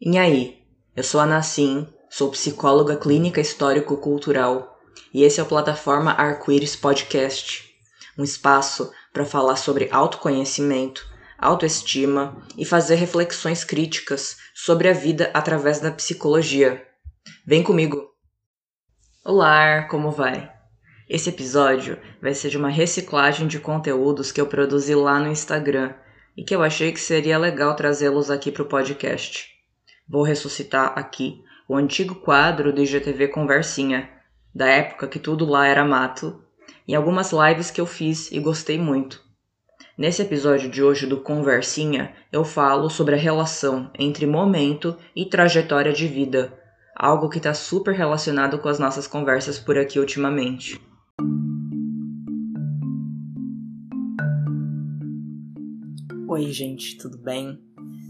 E aí, eu sou a Nassim, sou psicóloga clínica histórico-cultural e esse é o Plataforma Arco-Íris Podcast, um espaço para falar sobre autoconhecimento, autoestima e fazer reflexões críticas sobre a vida através da psicologia. Vem comigo! Olá, como vai? Esse episódio vai ser de uma reciclagem de conteúdos que eu produzi lá no Instagram e que eu achei que seria legal trazê-los aqui para o podcast. Vou ressuscitar aqui o antigo quadro do IGTV Conversinha, da época que tudo lá era mato, e algumas lives que eu fiz e gostei muito. Nesse episódio de hoje do Conversinha, eu falo sobre a relação entre momento e trajetória de vida, algo que está super relacionado com as nossas conversas por aqui ultimamente. Oi, gente, tudo bem?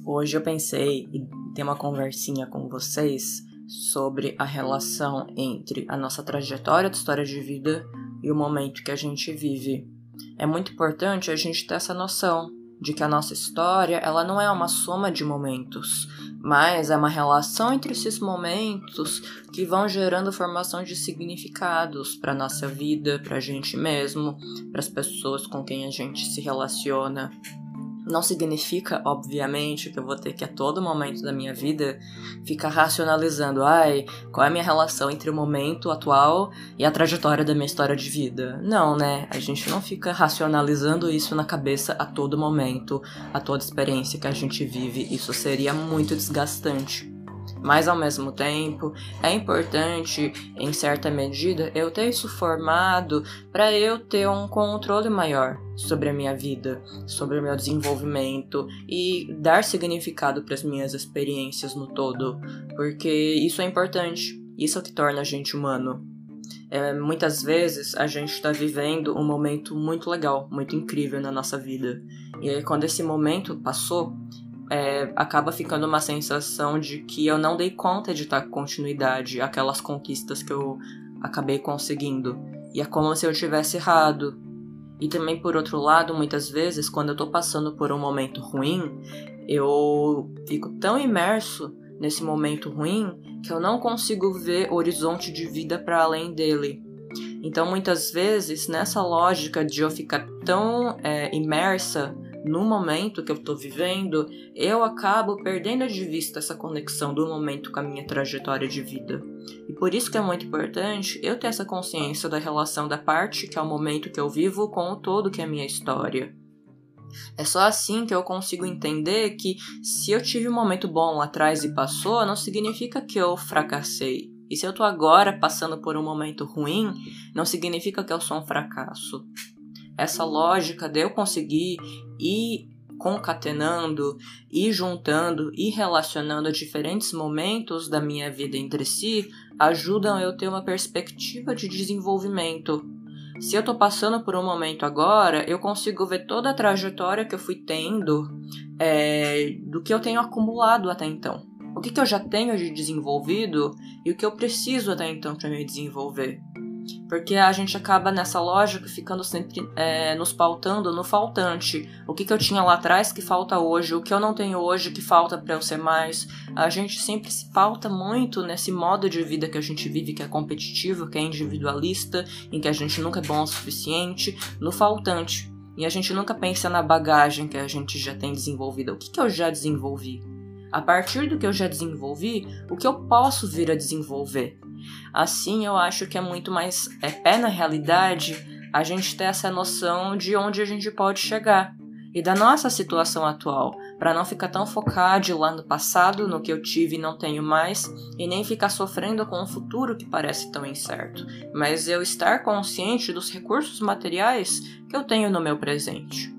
Hoje eu pensei ter uma conversinha com vocês sobre a relação entre a nossa trajetória de história de vida e o momento que a gente vive. É muito importante a gente ter essa noção de que a nossa história ela não é uma soma de momentos, mas é uma relação entre esses momentos que vão gerando formação de significados para nossa vida, para a gente mesmo, para as pessoas com quem a gente se relaciona. Não significa, obviamente, que eu vou ter que a todo momento da minha vida ficar racionalizando, ai, qual é a minha relação entre o momento atual e a trajetória da minha história de vida. Não, né? A gente não fica racionalizando isso na cabeça a todo momento, a toda experiência que a gente vive. Isso seria muito desgastante. Mas ao mesmo tempo, é importante, em certa medida, eu ter isso formado para eu ter um controle maior sobre a minha vida, sobre o meu desenvolvimento e dar significado para as minhas experiências no todo, porque isso é importante, isso é o que torna a gente humano. É, muitas vezes a gente está vivendo um momento muito legal, muito incrível na nossa vida. E aí, quando esse momento passou, é, acaba ficando uma sensação de que eu não dei conta de dar continuidade àquelas conquistas que eu acabei conseguindo. E é como se eu tivesse errado. E também, por outro lado, muitas vezes, quando eu tô passando por um momento ruim, eu fico tão imerso nesse momento ruim que eu não consigo ver horizonte de vida para além dele. Então, muitas vezes, nessa lógica de eu ficar tão é, imersa no momento que eu estou vivendo, eu acabo perdendo de vista essa conexão do momento com a minha trajetória de vida. E por isso que é muito importante eu ter essa consciência da relação da parte que é o momento que eu vivo com o todo que é a minha história. É só assim que eu consigo entender que se eu tive um momento bom lá atrás e passou, não significa que eu fracassei. E se eu tô agora passando por um momento ruim, não significa que eu sou um fracasso essa lógica de eu conseguir ir concatenando e juntando e relacionando diferentes momentos da minha vida entre si ajudam eu ter uma perspectiva de desenvolvimento. Se eu tô passando por um momento agora, eu consigo ver toda a trajetória que eu fui tendo é, do que eu tenho acumulado até então. O que, que eu já tenho de desenvolvido e o que eu preciso até então para me desenvolver. Porque a gente acaba nessa lógica ficando sempre é, nos pautando no faltante. O que, que eu tinha lá atrás que falta hoje, o que eu não tenho hoje que falta para eu ser mais. A gente sempre se pauta muito nesse modo de vida que a gente vive, que é competitivo, que é individualista, em que a gente nunca é bom o suficiente, no faltante. E a gente nunca pensa na bagagem que a gente já tem desenvolvida. O que, que eu já desenvolvi? A partir do que eu já desenvolvi, o que eu posso vir a desenvolver? Assim, eu acho que é muito mais é pé na realidade a gente ter essa noção de onde a gente pode chegar e da nossa situação atual, para não ficar tão focado lá no passado, no que eu tive e não tenho mais, e nem ficar sofrendo com um futuro que parece tão incerto, mas eu estar consciente dos recursos materiais que eu tenho no meu presente.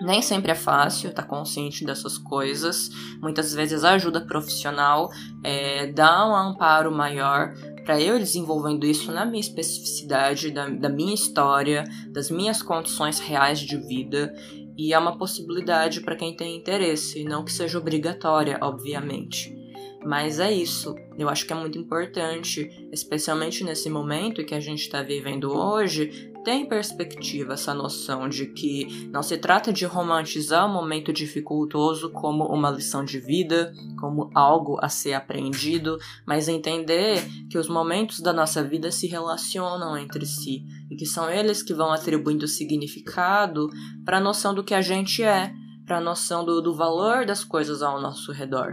Nem sempre é fácil estar tá consciente dessas coisas. Muitas vezes ajuda profissional é, dá um amparo maior para eu desenvolvendo isso na minha especificidade, da, da minha história, das minhas condições reais de vida. E é uma possibilidade para quem tem interesse, não que seja obrigatória, obviamente. Mas é isso. Eu acho que é muito importante, especialmente nesse momento que a gente está vivendo hoje, ter em perspectiva essa noção de que não se trata de romantizar o momento dificultoso como uma lição de vida, como algo a ser aprendido, mas entender que os momentos da nossa vida se relacionam entre si e que são eles que vão atribuindo significado para a noção do que a gente é, para a noção do, do valor das coisas ao nosso redor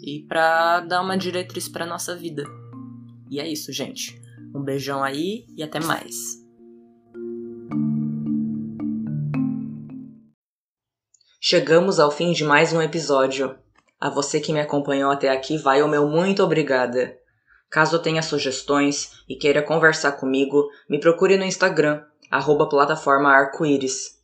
e para dar uma diretriz para nossa vida. E é isso, gente. Um beijão aí e até mais. Chegamos ao fim de mais um episódio. A você que me acompanhou até aqui, vai o meu muito obrigada. Caso tenha sugestões e queira conversar comigo, me procure no Instagram, arroba plataforma arco-íris.